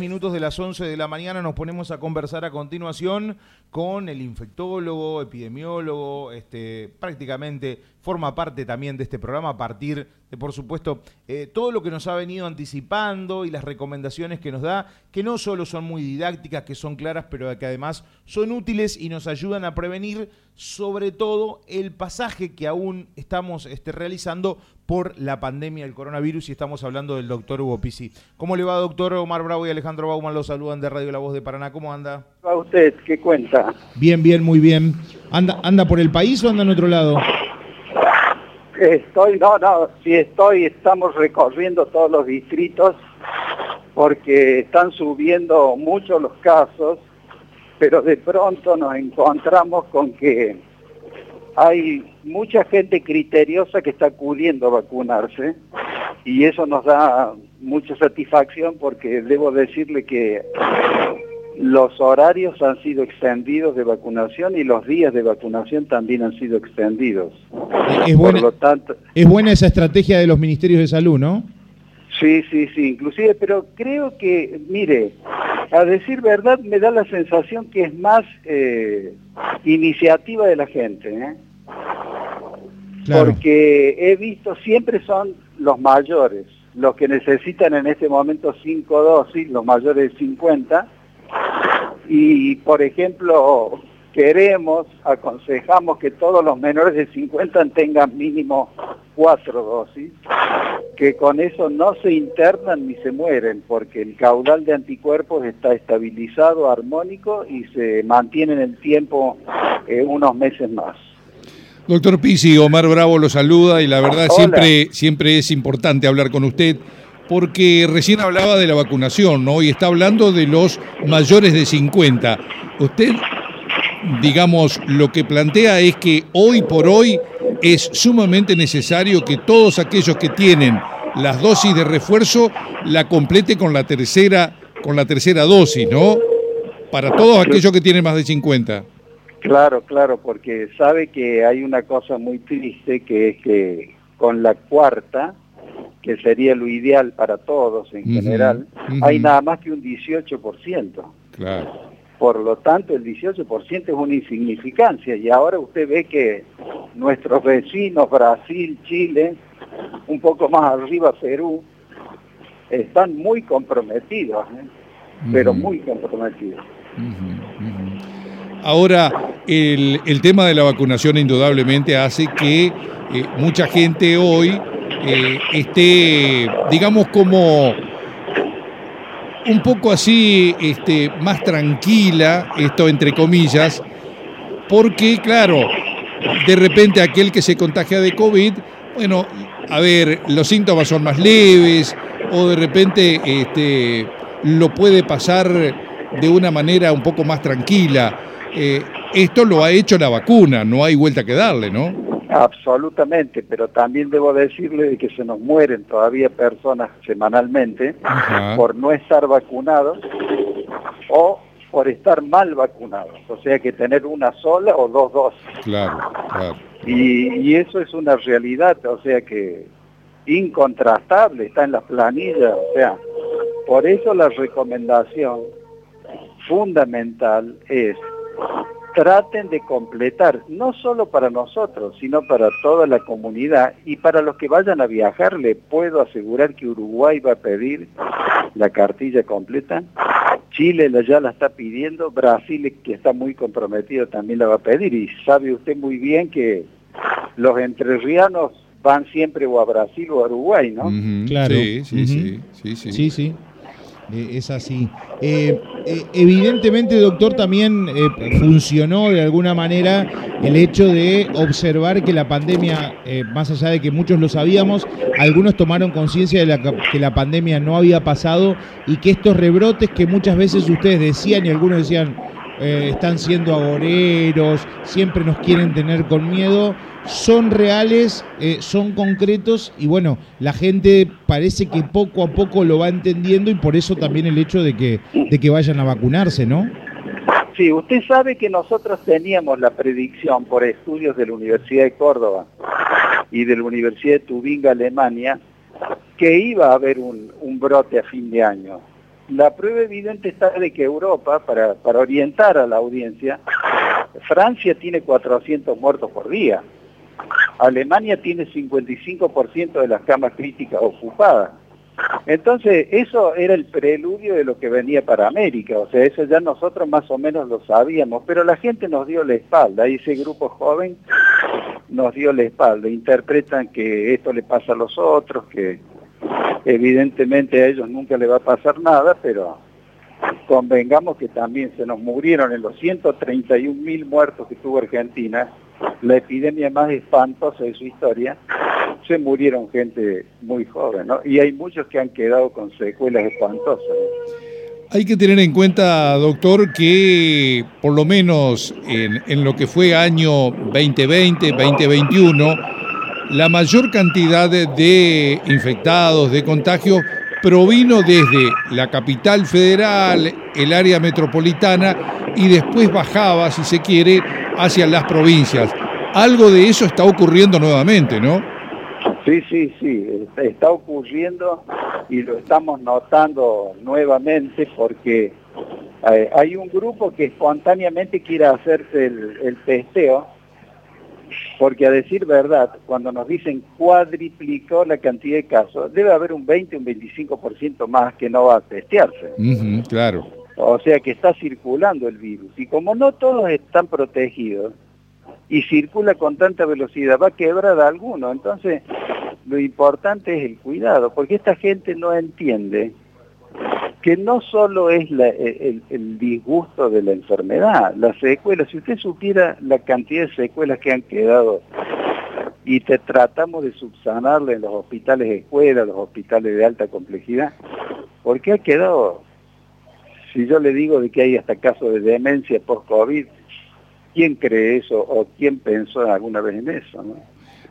minutos de las 11 de la mañana nos ponemos a conversar a continuación con el infectólogo, epidemiólogo, este, prácticamente forma parte también de este programa a partir de, por supuesto, eh, todo lo que nos ha venido anticipando y las recomendaciones que nos da, que no solo son muy didácticas, que son claras, pero que además son útiles y nos ayudan a prevenir sobre todo el pasaje que aún estamos este, realizando por la pandemia del coronavirus y estamos hablando del doctor Hugo Pisi. ¿Cómo le va, doctor Omar Bravo y Alejandro Bauman? Los saludan de Radio La Voz de Paraná. ¿Cómo anda? ¿A usted qué cuenta? Bien, bien, muy bien. ¿Anda, anda por el país o anda en otro lado? Estoy, no, no, sí estoy, estamos recorriendo todos los distritos porque están subiendo mucho los casos, pero de pronto nos encontramos con que hay mucha gente criteriosa que está acudiendo a vacunarse y eso nos da mucha satisfacción porque debo decirle que los horarios han sido extendidos de vacunación y los días de vacunación también han sido extendidos. Es buena, lo tanto, es buena esa estrategia de los ministerios de salud, ¿no? Sí, sí, sí, inclusive, pero creo que, mire, a decir verdad me da la sensación que es más eh, iniciativa de la gente, ¿eh? Porque he visto, siempre son los mayores, los que necesitan en este momento cinco dosis, los mayores de 50, y por ejemplo, queremos, aconsejamos que todos los menores de 50 tengan mínimo cuatro dosis, que con eso no se internan ni se mueren, porque el caudal de anticuerpos está estabilizado, armónico y se mantiene en el tiempo eh, unos meses más. Doctor Pisi, Omar Bravo lo saluda y la verdad siempre, siempre es importante hablar con usted porque recién hablaba de la vacunación, ¿no? Y está hablando de los mayores de 50. Usted, digamos, lo que plantea es que hoy por hoy es sumamente necesario que todos aquellos que tienen las dosis de refuerzo la complete con la tercera, con la tercera dosis, ¿no? Para todos aquellos que tienen más de 50. Claro, claro, porque sabe que hay una cosa muy triste que es que con la cuarta, que sería lo ideal para todos en general, hay nada más que un 18%. Claro. Por lo tanto, el 18% es una insignificancia y ahora usted ve que nuestros vecinos, Brasil, Chile, un poco más arriba Perú, están muy comprometidos, ¿eh? pero muy comprometidos. Ahora, el, tema de la vacunación indudablemente hace que eh, mucha gente hoy eh, esté, digamos, como un poco así, este, más tranquila, esto entre comillas, porque, claro, de repente aquel que se contagia de COVID, bueno, a ver, los síntomas son más leves, o de repente este, lo puede pasar de una manera un poco más tranquila. Eh, esto lo ha hecho la vacuna, no hay vuelta que darle, ¿no? Absolutamente, pero también debo decirle que se nos mueren todavía personas semanalmente por no estar vacunados o por estar mal vacunados, o sea que tener una sola o dos dosis. Claro, claro. Y, y eso es una realidad, o sea que incontrastable, está en las planillas, o sea, por eso la recomendación fundamental es traten de completar, no solo para nosotros, sino para toda la comunidad y para los que vayan a viajar, le puedo asegurar que Uruguay va a pedir la cartilla completa, Chile ya la está pidiendo, Brasil, que está muy comprometido, también la va a pedir y sabe usted muy bien que los entrerrianos van siempre o a Brasil o a Uruguay, ¿no? Claro. Sí, sí, sí, sí, sí. Eh, es así. Eh, eh, evidentemente, doctor, también funcionó de alguna manera el hecho de observar que la pandemia, más allá de que muchos lo sabíamos, algunos tomaron conciencia de que la pandemia no había pasado y que estos rebrotes que muchas veces ustedes decían y algunos decían, están siendo agoreros, siempre nos quieren tener con miedo, son reales, eh, son concretos y bueno, la gente parece que poco a poco lo va entendiendo y por eso también el hecho de que, de que vayan a vacunarse, ¿no? Sí, usted sabe que nosotros teníamos la predicción por estudios de la Universidad de Córdoba y de la Universidad de Tubinga, Alemania, que iba a haber un brote a fin de año. La prueba evidente está de que Europa, para, orientar a la audiencia, Francia tiene 400 muertos por día. Alemania tiene 55% de las camas críticas ocupadas. Entonces, eso era el preludio de lo que venía para América, o sea, eso ya nosotros más o menos lo sabíamos, pero la gente nos dio la espalda, ese grupo joven nos dio la espalda, interpretan que esto le pasa a los otros, que evidentemente a ellos nunca le va a pasar nada, pero convengamos que también se nos murieron en los 131 mil muertos que tuvo Argentina, la epidemia más espantosa de su historia, se murieron gente muy joven, ¿no? Y hay muchos que han quedado con secuelas espantosas. Hay que tener en cuenta, doctor, que por lo menos en, en, lo que fue año 2020, 2021, la mayor cantidad de infectados, de contagios, provino desde la capital federal, el área metropolitana y después bajaba, si se quiere, hacia las provincias. Algo de eso está ocurriendo nuevamente, ¿no? Sí, sí, sí, está ocurriendo y lo estamos notando nuevamente porque eh, hay un grupo que espontáneamente quiere hacerse el, el testeo porque a decir verdad, cuando nos dicen cuadriplicó la cantidad de casos, debe haber un 20, un 25% más que no va a testearse. claro. O sea que está circulando el virus. Y como no todos están protegidos y circula con tanta velocidad, va a quebrar a alguno. Entonces, lo importante es el cuidado, porque esta gente no entiende que no solo es el, disgusto de la enfermedad, las secuelas, si usted supiera la cantidad de secuelas que han quedado y te tratamos de subsanarle en los hospitales de escuela, los hospitales de alta complejidad, porque ha quedado, si yo le digo de que hay hasta casos de demencia post-COVID, ¿quién cree eso o quién pensó alguna vez en eso?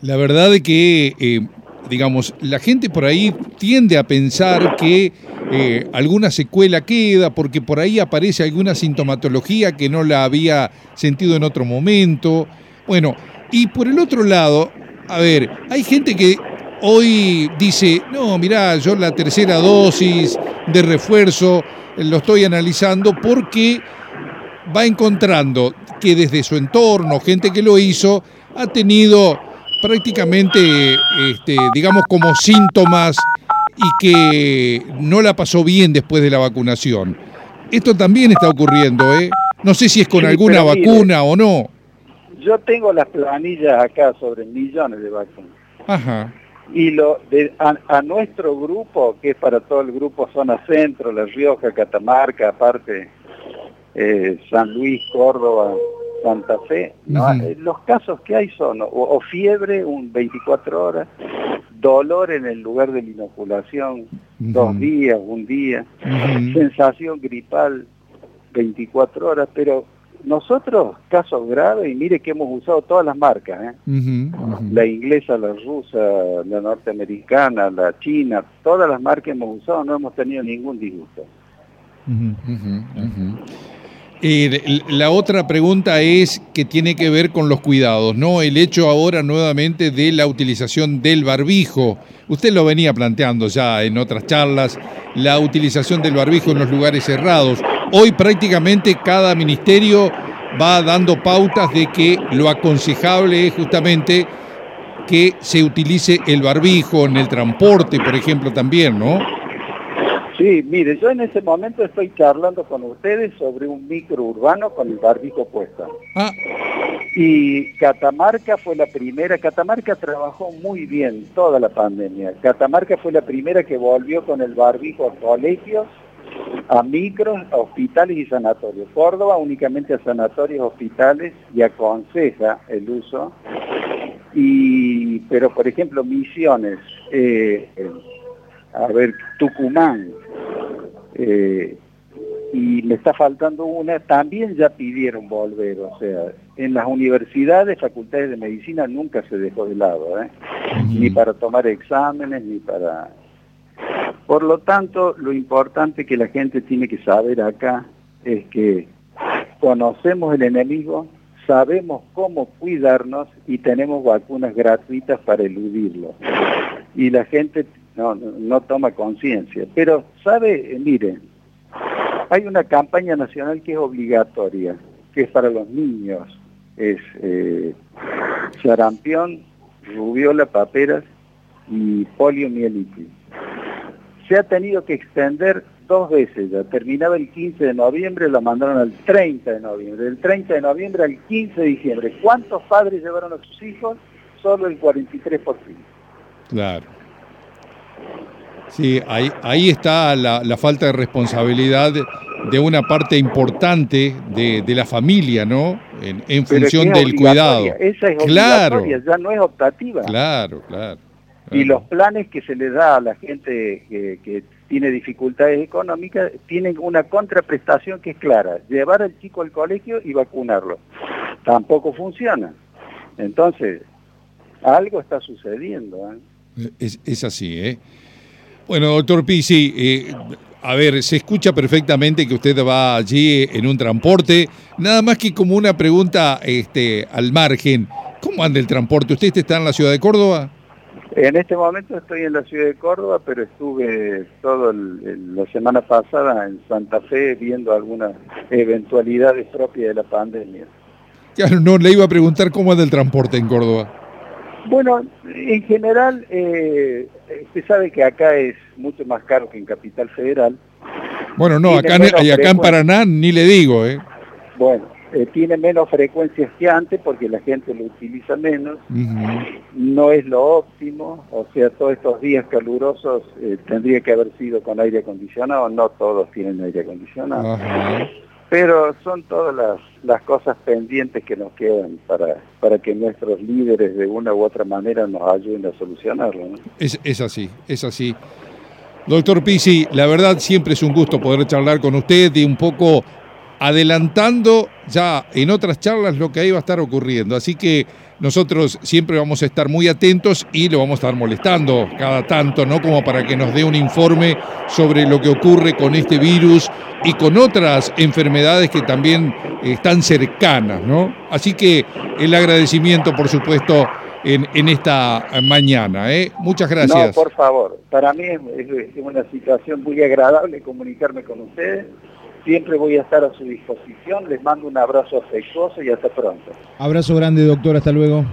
La verdad es que, eh, digamos, la gente por ahí tiende a pensar que eh, alguna secuela queda, porque por ahí aparece alguna sintomatología que no la había sentido en otro momento. Bueno, y por el otro lado, a ver, hay gente que hoy dice, no, mirá, yo la tercera dosis de refuerzo lo estoy analizando porque va encontrando que desde su entorno, gente que lo hizo, ha tenido prácticamente, este, digamos, como síntomas y que no la pasó bien después de la vacunación. Esto también está ocurriendo, ¿eh? No sé si es con alguna vacuna o no. Yo tengo las planillas acá sobre millones de vacunas. Ajá. Y lo de, a, nuestro grupo, que es para todo el grupo Zona Centro, La Rioja, Catamarca, aparte eh, San Luis, Córdoba, Santa Fe, eh, los casos que hay son o, fiebre un 24 horas, dolor en el lugar de la inoculación, dos días, un día, sensación gripal 24 horas, pero nosotros, casos graves, y mire que hemos usado todas las marcas, ¿eh? la inglesa, la rusa, la norteamericana, la china, todas las marcas hemos usado, no hemos tenido ningún disgusto. La otra pregunta es que tiene que ver con los cuidados, ¿no? El hecho ahora nuevamente de la utilización del barbijo. Usted lo venía planteando ya en otras charlas, la utilización del barbijo en los lugares cerrados. Hoy prácticamente cada ministerio va dando pautas de que lo aconsejable es justamente que se utilice el barbijo en el transporte, por ejemplo, también, ¿no? Sí, mire, yo en ese momento estoy charlando con ustedes sobre un micro urbano con el barbijo puesto. Ah. Y Catamarca fue la primera, Catamarca trabajó muy bien toda la pandemia. Catamarca fue la primera que volvió con el barbijo a colegios, a micros, a hospitales y sanatorios. Córdoba únicamente a sanatorios, hospitales y aconseja el uso. Y, pero por ejemplo, Misiones, eh, a ver, Tucumán, eh, y me está faltando una, también ya pidieron volver, o sea, en las universidades, facultades de medicina nunca se dejó de lado, ¿eh? ni para tomar exámenes, ni para... Por lo tanto, lo importante que la gente tiene que saber acá es que conocemos el enemigo, sabemos cómo cuidarnos y tenemos vacunas gratuitas para eludirlo. Y la gente no, no, toma conciencia. Pero, ¿sabe? Mire, Hay una campaña nacional que es obligatoria, que es para los niños. Es eh, sarampión, rubiola, paperas y poliomielitis. Se ha tenido que extender dos veces ya. Terminaba el 15 de noviembre, lo mandaron al 30 de noviembre. Del 30 de noviembre al 15 de diciembre. ¿Cuántos padres llevaron a sus hijos? Solo el 43%. Claro. Sí, ahí, ahí está la, falta de responsabilidad de una parte importante de, la familia, ¿no? En, función del cuidado. Esa es claro. ya no es optativa. Claro, claro. Y los planes que se le da a la gente que, tiene dificultades económicas tienen una contraprestación que es clara, llevar al chico al colegio y vacunarlo. Tampoco funciona. Entonces, algo está sucediendo. ¿eh? Es, así, ¿eh? Bueno, doctor Pisi, eh, a ver, se escucha perfectamente que usted va allí en un transporte. Nada más que como una pregunta este, al margen. ¿Cómo anda el transporte? ¿Usted está en la ciudad de Córdoba? En este momento estoy en la ciudad de Córdoba, pero estuve toda la semana pasada en Santa Fe viendo algunas eventualidades propias de la pandemia. Claro, no, le iba a preguntar cómo es el transporte en Córdoba. Bueno, en general, eh, usted sabe que acá es mucho más caro que en Capital Federal. Bueno, no, acá, acá en Paraná ni le digo, ¿eh? Bueno, eh, tiene menos frecuencias que antes porque la gente lo utiliza menos, no es lo óptimo, o sea, todos estos días calurosos eh, tendría que haber sido con aire acondicionado, no todos tienen aire acondicionado, pero son todas las, las, cosas pendientes que nos quedan para, para que nuestros líderes de una u otra manera nos ayuden a solucionarlo. Es, es así, es así. Doctor Pisi, la verdad siempre es un gusto poder charlar con usted y un poco adelantando ya en otras charlas lo que ahí va a estar ocurriendo. Así que nosotros siempre vamos a estar muy atentos y lo vamos a estar molestando cada tanto, ¿no? Como para que nos dé un informe sobre lo que ocurre con este virus y con otras enfermedades que también están cercanas, ¿no? Así que el agradecimiento, por supuesto, en, en esta mañana, ¿eh? Muchas gracias. No, por favor. Para mí es una situación muy agradable comunicarme con ustedes Siempre voy a estar a su disposición. Les mando un abrazo afectuoso y hasta pronto. Abrazo grande, doctor. Hasta luego.